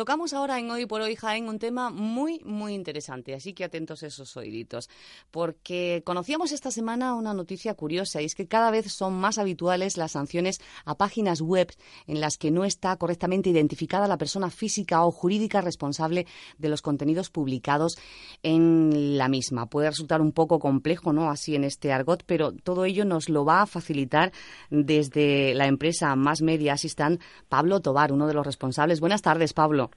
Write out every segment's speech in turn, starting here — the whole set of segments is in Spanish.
Tocamos ahora en Hoy por Hoy, Jaén, un tema muy, muy interesante, así que atentos a esos oíditos, porque conocíamos esta semana una noticia curiosa, y es que cada vez son más habituales las sanciones a páginas web en las que no está correctamente identificada la persona física o jurídica responsable de los contenidos publicados en la misma. Puede resultar un poco complejo, ¿no?, así en este argot, pero todo ello nos lo va a facilitar desde la empresa Más Media Assistant, Pablo Tobar, uno de los responsables. Buenas tardes, Pablo.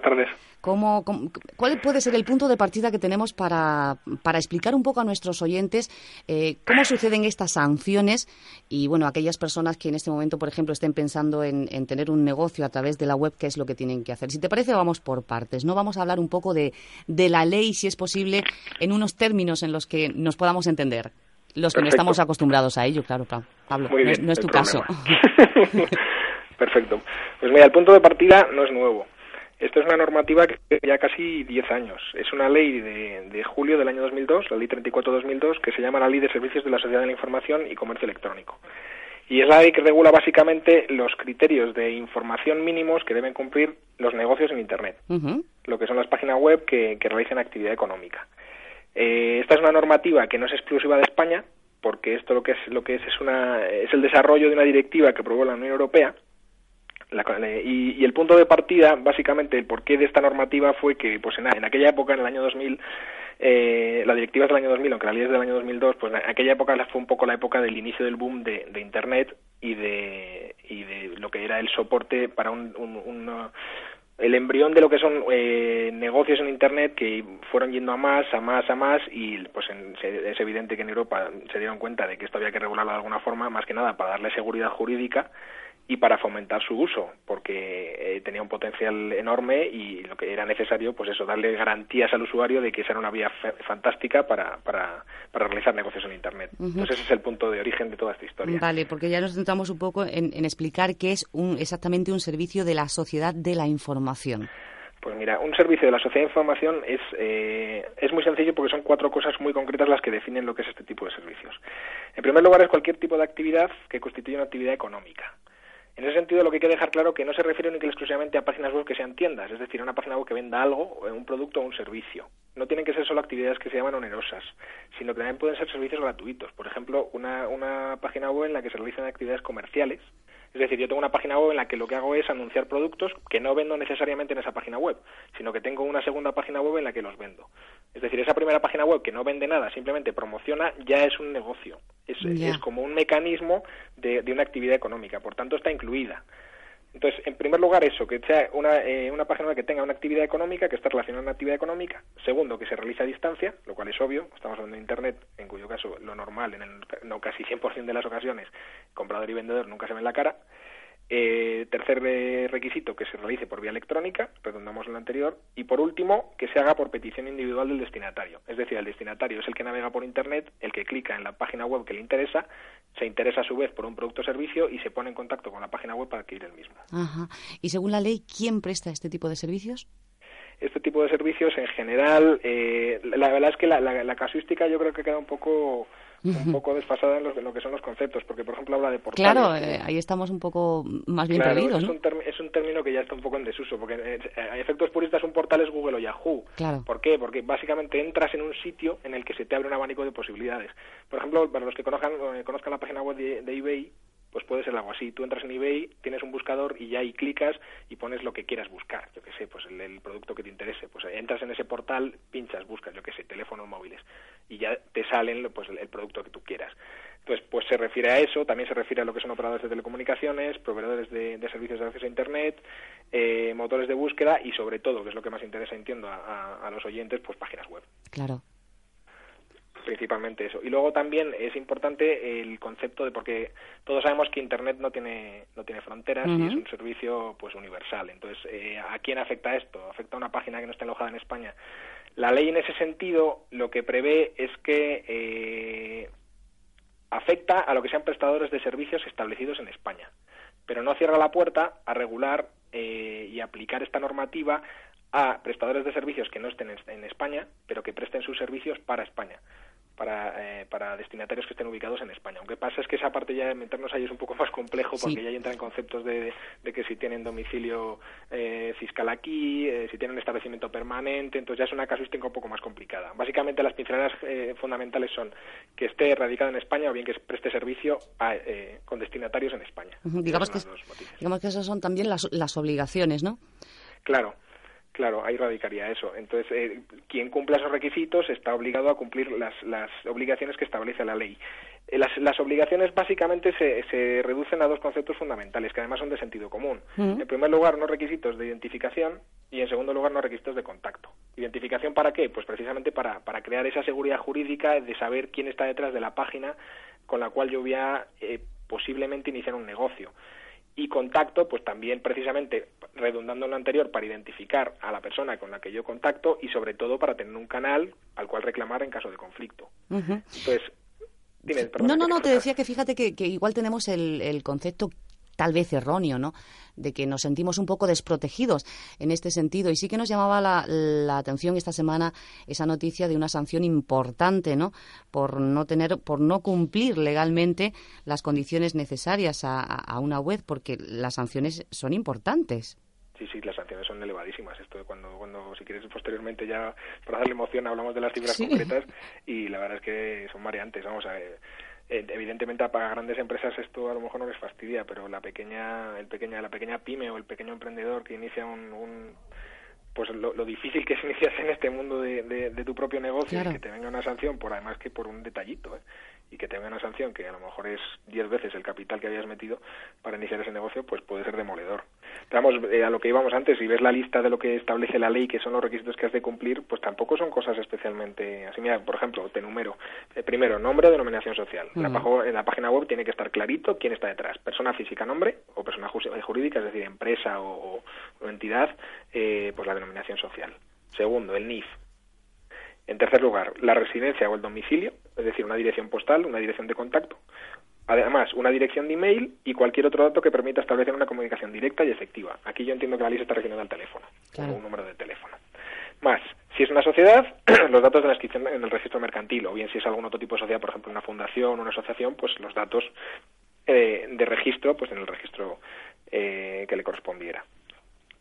Buenas tardes. ¿Cómo, cuál puede ser el punto de partida que tenemos para, para explicar un poco a nuestros oyentes eh, cómo suceden estas sanciones y, bueno, aquellas personas que en este momento, por ejemplo, estén pensando en, tener un negocio a través de la web, qué es lo que tienen que hacer? Si te parece, vamos por partes. No vamos a hablar un poco de, de la ley, si es posible, en unos términos en los que nos podamos entender. Los que no estamos acostumbrados a ello, claro, Pablo. no, es, tu caso. Perfecto. Pues mira, el punto de partida no es nuevo. Esto es una normativa que ya casi 10 años. Es una ley de, julio del año 2002, la Ley 34-2002, que se llama la Ley de Servicios de la Sociedad de la Información y Comercio Electrónico. Y es la ley que regula básicamente los criterios de información mínimos que deben cumplir los negocios en Internet, lo que son las páginas web que, que realizan actividad económica. Eh, esta es una normativa que no es exclusiva de España, porque esto lo que es lo que es es una es el desarrollo de una directiva que aprobó la Unión Europea y, el punto de partida, básicamente, el porqué de esta normativa fue que, pues en, aquella época, en el año 2000, eh, la directiva es del año 2000, aunque la ley es del año 2002, pues en aquella época fue un poco la época del inicio del boom de, Internet y de, y de lo que era el soporte para un, el embrión de lo que son eh, negocios en Internet que fueron yendo a más, a más, a más y pues es evidente que en Europa se dieron cuenta de que esto había que regularlo de alguna forma, más que nada para darle seguridad jurídica y para fomentar su uso, porque eh, tenía un potencial enorme y lo que era necesario, pues eso, darle garantías al usuario de que esa era una vía fantástica para, para, para, realizar negocios en Internet. Entonces ese es el punto de origen de toda esta historia. Vale, porque ya nos centramos un poco en, explicar qué es un, exactamente un servicio de la sociedad de la información. Pues mira, un servicio de la sociedad de información es, eh, es muy sencillo porque son cuatro cosas muy concretas las que definen lo que es este tipo de servicios. En primer lugar, es cualquier tipo de actividad que constituye una actividad económica. En ese sentido, lo que hay que dejar claro que no se refiere únicamente exclusivamente a páginas web que sean tiendas, es decir, a una página web que venda algo, un producto o un servicio. No tienen que ser solo actividades que se llaman onerosas, sino que también pueden ser servicios gratuitos. Por ejemplo, una, una página web en la que se realizan actividades comerciales es decir, yo tengo una página web en la que lo que hago es anunciar productos que no vendo necesariamente en esa página web, sino que tengo una segunda página web en la que los vendo. Es decir, esa primera página web que no vende nada, simplemente promociona, ya es un negocio. Es, es como un mecanismo de, de una actividad económica, por tanto está incluida. Entonces, en primer lugar, eso, que sea una, eh, una página web que tenga una actividad económica, que está relacionada con una actividad económica. Segundo, que se realice a distancia, lo cual es obvio. Estamos hablando de Internet, en cuyo caso lo normal, en el, no casi 100% de las ocasiones, comprador y vendedor nunca se ven la cara. Eh, tercer requisito, que se realice por vía electrónica, redundamos en lo anterior. Y por último, que se haga por petición individual del destinatario. Es decir, el destinatario es el que navega por Internet, el que clica en la página web que le interesa, se interesa a su vez por un producto o servicio y se pone en contacto con la página web para adquirir el mismo. Ajá. Y según la ley, ¿quién presta este tipo de servicios? Este tipo de servicios, en general, eh, la verdad es que la, la casuística yo creo que queda un poco un poco desfasada en, lo que son los conceptos, porque por ejemplo habla de portales. Claro, eh, ahí estamos un poco más bien perdidos, es, un es un término que ya está un poco en desuso, porque eh, a efectos puristas un portal es Google o Yahoo. Claro. ¿Por qué? Porque básicamente entras en un sitio en el que se te abre un abanico de posibilidades. Por ejemplo, para los que conozcan, eh, conozcan la página web de, de eBay, pues puede ser algo así. Tú entras en eBay, tienes un buscador y ya ahí clicas y pones lo que quieras buscar. Yo qué sé, pues el, producto que te interese. Pues entras en ese portal, pinchas, buscas, yo qué sé, teléfonos móviles y ya te salen pues el, producto que tú quieras. Entonces, pues se refiere a eso, también se refiere a lo que son operadores de telecomunicaciones, proveedores de, servicios de acceso a Internet, eh, motores de búsqueda y sobre todo, que es lo que más interesa, entiendo, a, a los oyentes, pues páginas web. Claro. principalmente eso. Y luego también es importante el concepto de porque todos sabemos que Internet no tiene no tiene fronteras y es un servicio pues universal. Entonces, eh, ¿a quién afecta esto? Afecta a una página que no está alojada en España. La ley en ese sentido lo que prevé es que eh, afecta a lo que sean prestadores de servicios establecidos en España, pero no cierra la puerta a regular eh, y aplicar esta normativa a prestadores de servicios que no estén en España, pero que presten sus servicios para España para, eh, para destinatarios que estén ubicados en España. Aunque pasa es que esa parte ya de meternos ahí es un poco más complejo porque ya entran conceptos de, de, que si tienen domicilio eh, fiscal aquí, eh, si tienen establecimiento permanente, entonces ya es una casuística un poco más complicada. Básicamente las pinceladas fundamentales son que esté radicado en España o bien que preste servicio con destinatarios en España. digamos, que, digamos que esas son también las, las obligaciones, ¿no? Claro. Claro, ahí radicaría eso. Entonces, eh, quien cumpla esos requisitos está obligado a cumplir las, las obligaciones que establece la ley. Eh, las, las, obligaciones básicamente se, se, reducen a dos conceptos fundamentales, que además son de sentido común. En primer lugar, no requisitos de identificación y en segundo lugar, no requisitos de contacto. ¿Identificación para qué? Pues precisamente para, para crear esa seguridad jurídica de saber quién está detrás de la página con la cual yo voy a eh, posiblemente iniciar un negocio y contacto, pues también precisamente redundando en lo anterior para identificar a la persona con la que yo contacto y sobre todo para tener un canal al cual reclamar en caso de conflicto. Entonces, no, no, no, te decía que fíjate que, que igual tenemos el, el concepto tal vez erróneo, ¿no? De que nos sentimos un poco desprotegidos en este sentido. Y sí que nos llamaba la, atención esta semana esa noticia de una sanción importante, ¿no? Por no tener, por no cumplir legalmente las condiciones necesarias a, una web, porque las sanciones son importantes. Sí, sí, las sanciones son elevadísimas. Esto cuando, cuando si quieres posteriormente ya para darle emoción hablamos de las cifras concretas y la verdad es que son variantes. Vamos a ver evidentemente para grandes empresas esto a lo mejor no les fastidia, pero la pequeña, el pequeña, la pequeña pyme o el pequeño emprendedor que inicia un, pues lo, difícil que es iniciarse en este mundo de, de, tu propio negocio y que te venga una sanción por además que por un detallito ¿eh? y que te venga una sanción que a lo mejor es diez veces el capital que habías metido para iniciar ese negocio pues puede ser demoledor. Vamos eh, a lo que íbamos antes si ves la lista de lo que establece la ley que son los requisitos que has de cumplir pues tampoco son cosas especialmente así. Mira por ejemplo te numero eh, primero nombre o denominación social. En, la, página web tiene que estar clarito quién está detrás persona física nombre o persona jurídica es decir empresa o, entidad pues la denominación social. Segundo, el NIF. En tercer lugar, la residencia o el domicilio, es decir, una dirección postal, una dirección de contacto. Además, una dirección de email y cualquier otro dato que permita establecer una comunicación directa y efectiva. Aquí yo entiendo que la ley se está refiriendo al teléfono, un número de teléfono. Más, si es una sociedad, los datos de la inscripción en el registro mercantil, o bien si es algún otro tipo de sociedad, por ejemplo, una fundación, o una asociación, pues los datos eh, de registro, pues en el registro eh, que le correspondiera.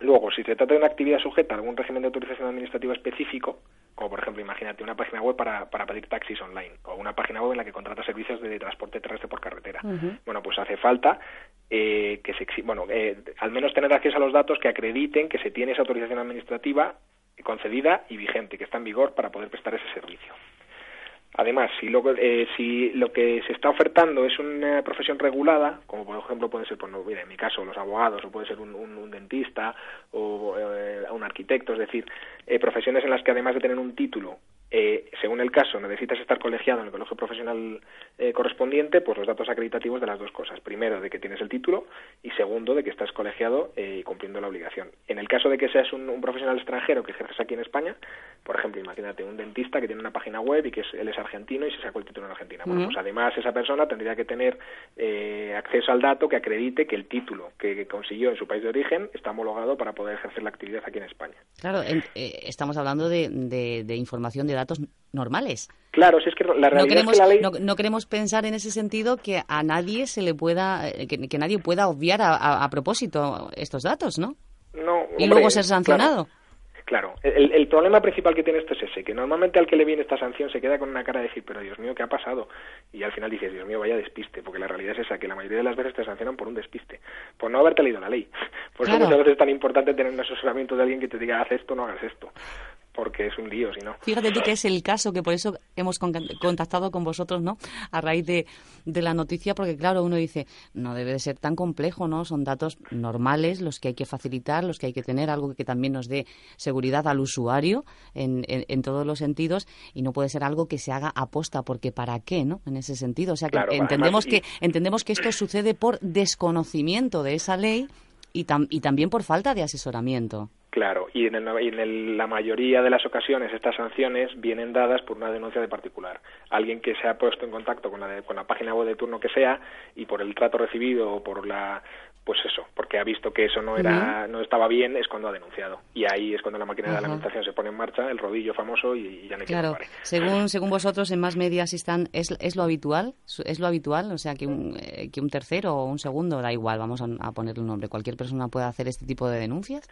Luego, si se trata de una actividad sujeta a algún régimen de autorización administrativa específico, como por ejemplo, imagínate una página web para, para pedir taxis online o una página web en la que contrata servicios de transporte terrestre por carretera. Bueno, pues hace falta eh, que se bueno, eh, al menos tener acceso a los datos que acrediten que se tiene esa autorización administrativa concedida y vigente, que está en vigor para poder prestar ese servicio. Además, si lo, eh, si lo que se está ofertando es una profesión regulada, como por ejemplo puede ser, pues no, mira, en mi caso, los abogados, o puede ser un, un, dentista o eh, un arquitecto, es decir, eh, profesiones en las que además de tener un título eh, según el caso, necesitas estar colegiado en el colegio profesional eh, correspondiente, pues los datos acreditativos de las dos cosas. Primero, de que tienes el título y segundo, de que estás colegiado eh, y cumpliendo la obligación. En el caso de que seas un, profesional extranjero que ejerces aquí en España, por ejemplo, imagínate un dentista que tiene una página web y que es, él es argentino y se sacó el título en Argentina. Bueno, pues además esa persona tendría que tener acceso al dato que acredite que el título que, consiguió en su país de origen está homologado para poder ejercer la actividad aquí en España. Claro, estamos hablando de, de información de datos normales. Claro, si es que la realidad no queremos, es que la ley... no, queremos pensar en ese sentido que a nadie se le pueda, eh, que, nadie pueda obviar a, propósito estos datos, ¿no? No. Y luego ser sancionado. Claro, el, el, problema principal que tiene esto es ese, que normalmente al que le viene esta sanción se queda con una cara de decir, pero Dios mío, ¿qué ha pasado? Y al final dices, Dios mío, vaya despiste, porque la realidad es esa, que la mayoría de las veces te sancionan por un despiste, por no haberte leído la ley. Por eso muchas veces es tan importante tener un asesoramiento de alguien que te diga, haz esto, no hagas esto porque es un lío, si no. Fíjate tú que es el caso, que por eso hemos contactado con vosotros, ¿no? A raíz de, de la noticia, porque claro, uno dice, no debe de ser tan complejo, ¿no? Son datos normales los que hay que facilitar, los que hay que tener, algo que también nos dé seguridad al usuario en, en, todos los sentidos y no puede ser algo que se haga aposta, porque ¿para qué, no? En ese sentido. O sea, que entendemos, que, entendemos que esto sucede por desconocimiento de esa ley y, y también por falta de asesoramiento. Claro, y en, la mayoría de las ocasiones estas sanciones vienen dadas por una denuncia de particular. Alguien que se ha puesto en contacto con la, con la página web de turno que sea y por el trato recibido o por la pues eso, porque ha visto que eso no era, no estaba bien, es cuando ha denunciado. Y ahí es cuando la máquina de la administración se pone en marcha, el rodillo famoso y, ya no Claro, según, según vosotros en más medias están, ¿es, ¿es lo habitual? ¿Es lo habitual? O sea, que un, eh, que un tercero o un segundo, da igual, vamos a, a ponerle un nombre, cualquier persona puede hacer este tipo de denuncias.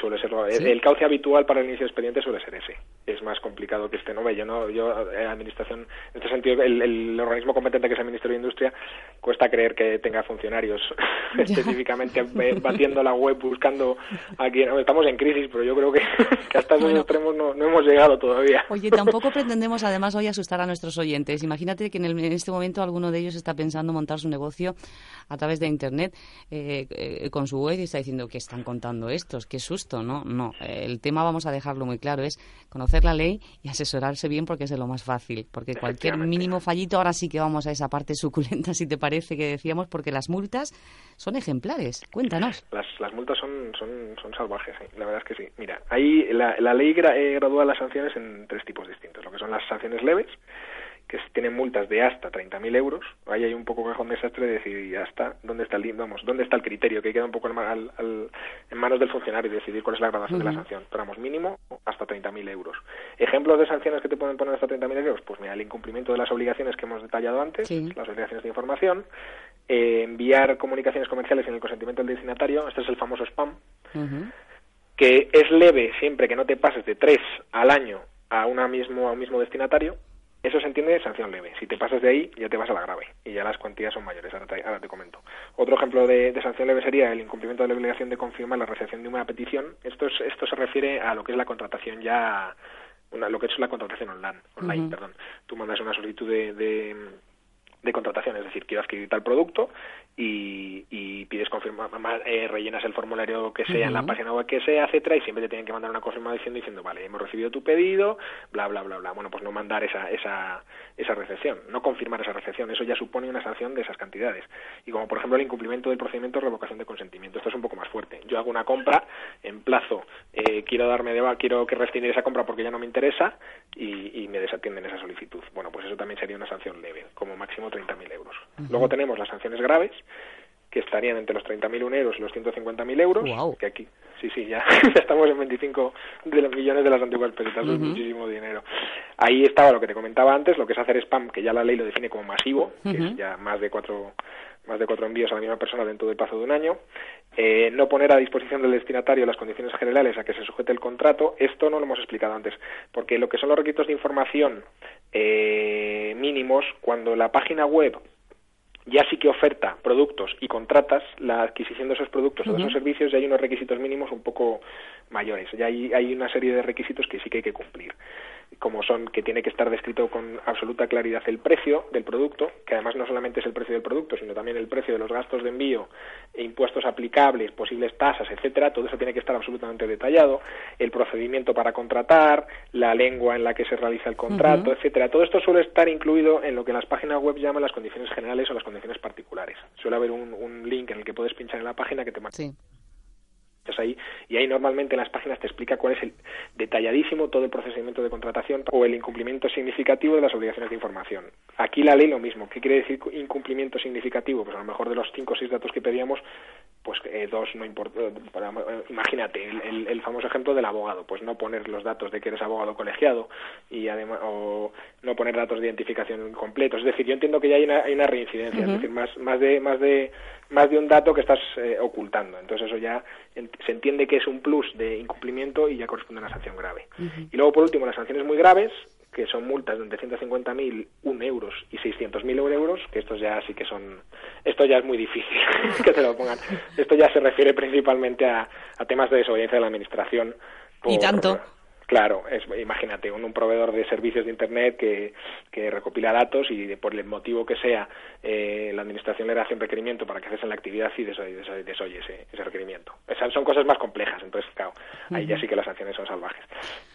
Suele ser el cauce habitual para el inicio de expediente suele ser ese. Es más complicado que este no yo no yo eh, administración en este sentido el, organismo competente que es el Ministerio de Industria cuesta creer que tenga funcionarios específicamente eh, batiendo la web buscando a quien estamos en crisis, pero yo creo que, hasta esos extremos no, hemos llegado todavía. Oye, tampoco pretendemos además hoy asustar a nuestros oyentes. Imagínate que en, este momento alguno de ellos está pensando montar su negocio a través de internet eh, con su web y está diciendo que están contando estos, que susto, ¿no? No, el tema vamos a dejarlo muy claro, es conocer la ley y asesorarse bien porque es de lo más fácil, porque cualquier mínimo fallito, ahora sí que vamos a esa parte suculenta, si te parece que decíamos, porque las multas son ejemplares. Cuéntanos. Las, las multas son, son, son salvajes, la verdad es que sí. Mira, ahí la, la ley eh, gradúa las sanciones en tres tipos distintos, lo que son las sanciones leves, que tienen multas de hasta 30.000 euros, ahí hay un poco cajón desastre de decir, ya está, ¿dónde está el, vamos, ¿dónde está el criterio? Que queda un poco en, manos del funcionario y decidir cuál es la graduación de la sanción. Pero vamos, mínimo hasta 30.000 euros. ¿Ejemplos de sanciones que te pueden poner hasta 30.000 euros? Pues mira, el incumplimiento de las obligaciones que hemos detallado antes, las obligaciones de información, eh, enviar comunicaciones comerciales en el consentimiento del destinatario, este es el famoso spam, que es leve siempre que no te pases de tres al año a, una mismo, a un mismo destinatario, eso se entiende de sanción leve. Si te pasas de ahí, ya te vas a la grave y ya las cuantías son mayores. Ahora te, comento. Otro ejemplo de, sanción leve sería el incumplimiento de la obligación de confirmar la recepción de una petición. Esto, es, esto se refiere a lo que es la contratación ya, una, lo que es la contratación online. online perdón. Tú mandas una solicitud de de contratación, es decir, quiero adquirir tal producto y, y pides confirmar, eh, rellenas el formulario que sea en la página web que sea, etcétera, y siempre te tienen que mandar una confirmación diciendo, vale, hemos recibido tu pedido, bla, bla, bla, bla. Bueno, pues no mandar esa, esa, esa recepción, no confirmar esa recepción, eso ya supone una sanción de esas cantidades. Y como por ejemplo el incumplimiento del procedimiento de revocación de consentimiento, esto es un poco más fuerte. Yo hago una compra, en plazo, eh, quiero darme de quiero que rescindir esa compra porque ya no me interesa y, y me desatienden esa solicitud. Bueno, pues eso también sería una sanción leve, como máximo 30.000 euros. Luego tenemos las sanciones graves, que estarían entre los 30.000 euros y los 150.000 euros, que aquí, sí, sí, ya, estamos en 25 de los millones de las antiguas pesetas, es muchísimo dinero. Ahí estaba lo que te comentaba antes, lo que es hacer spam, que ya la ley lo define como masivo, que es ya más de cuatro más de cuatro envíos a la misma persona dentro del plazo de un año, eh, no poner a disposición del destinatario las condiciones generales a que se sujete el contrato, esto no lo hemos explicado antes, porque lo que son los requisitos de información eh, mínimos, cuando la página web ya sí que oferta productos y contratas la adquisición de esos productos o de esos servicios, ya hay unos requisitos mínimos un poco mayores, ya hay, hay una serie de requisitos que sí que hay que cumplir como son que tiene que estar descrito con absoluta claridad el precio del producto, que además no solamente es el precio del producto, sino también el precio de los gastos de envío, e impuestos aplicables, posibles tasas, etcétera, todo eso tiene que estar absolutamente detallado, el procedimiento para contratar, la lengua en la que se realiza el contrato, etcétera. Todo esto suele estar incluido en lo que las páginas web llaman las condiciones generales o las condiciones particulares. Suele haber un, link en el que puedes pinchar en la página que te marca ahí y ahí normalmente en las páginas te explica cuál es el detalladísimo todo el procedimiento de contratación o el incumplimiento significativo de las obligaciones de información. Aquí la ley lo mismo. ¿Qué quiere decir incumplimiento significativo? Pues a lo mejor de los cinco o seis datos que pedíamos, pues eh, dos no importa. Eh, imagínate el, el, famoso ejemplo del abogado, pues no poner los datos de que eres abogado colegiado y además o no poner datos de identificación completos. Es decir, yo entiendo que ya hay una, hay una reincidencia, es decir, más, más de más de más de un dato que estás eh, ocultando. Entonces eso ya se entiende que es un plus de incumplimiento y ya corresponde a una sanción grave. Y luego, por último, las sanciones muy graves, que son multas de entre 150.000, 1 euros y 600.000 euros, que estos ya sí que son... Esto ya es muy difícil que te lo pongan. Esto ya se refiere principalmente a, temas de desobediencia de la Administración. y tanto Claro, es, imagínate, un, proveedor de servicios de Internet que, que recopila datos y por el motivo que sea eh, la Administración le hace un requerimiento para que cesen la actividad y desoye, ese, ese requerimiento. Esas son cosas más complejas, entonces, claro, ahí ya sí que las sanciones son salvajes.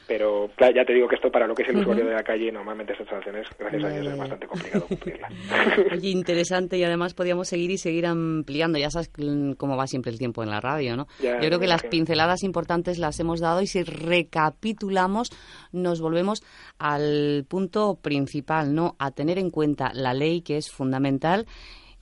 Pero ya te digo que esto para lo que es el usuario de la calle, normalmente estas sanciones, gracias a Dios, es bastante complicado cumplirlas. Oye, interesante y además podríamos seguir y seguir ampliando. Ya sabes cómo va siempre el tiempo en la radio, ¿no? Yo creo que las pinceladas importantes las hemos dado y si recapitulamos nos volvemos al punto principal, ¿no? A tener en cuenta la ley que es fundamental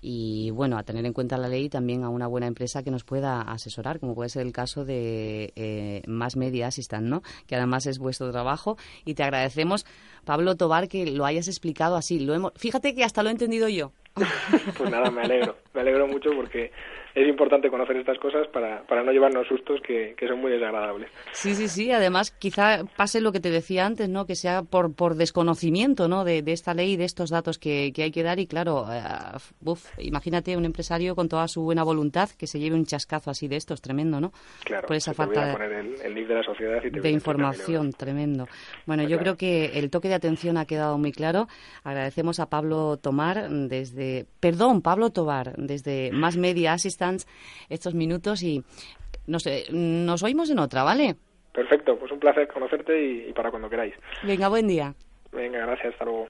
y bueno, a tener en cuenta la ley también a una buena empresa que nos pueda asesorar, como puede ser el caso de eh, Más Media Assistant, ¿no? Que además es vuestro trabajo y te agradecemos, Pablo Tobar, que lo hayas explicado así. Lo hemos, fíjate que hasta lo he entendido yo. pues nada, me alegro, me alegro mucho porque es importante conocer estas cosas para, para no llevarnos sustos que, que, son muy desagradables. Sí, sí, sí. Además, quizá pase lo que te decía antes, ¿no? Que sea por, por desconocimiento, ¿no? De, de esta ley, de estos datos que, que hay que dar. Y claro, uh, imagínate un empresario con toda su buena voluntad que se lleve un chascazo así de estos, tremendo, ¿no? Claro. Por esa falta de, poner el, el de la sociedad y te de información, tremendo. Bueno, yo creo que el toque de atención ha quedado muy claro. Agradecemos a Pablo Tomar desde, perdón, Pablo Tobar desde Más Media Estos minutos y no sé, nos oímos en otra, ¿vale? Perfecto, pues un placer conocerte y, y para cuando queráis. Venga, buen día. Venga, gracias, hasta luego.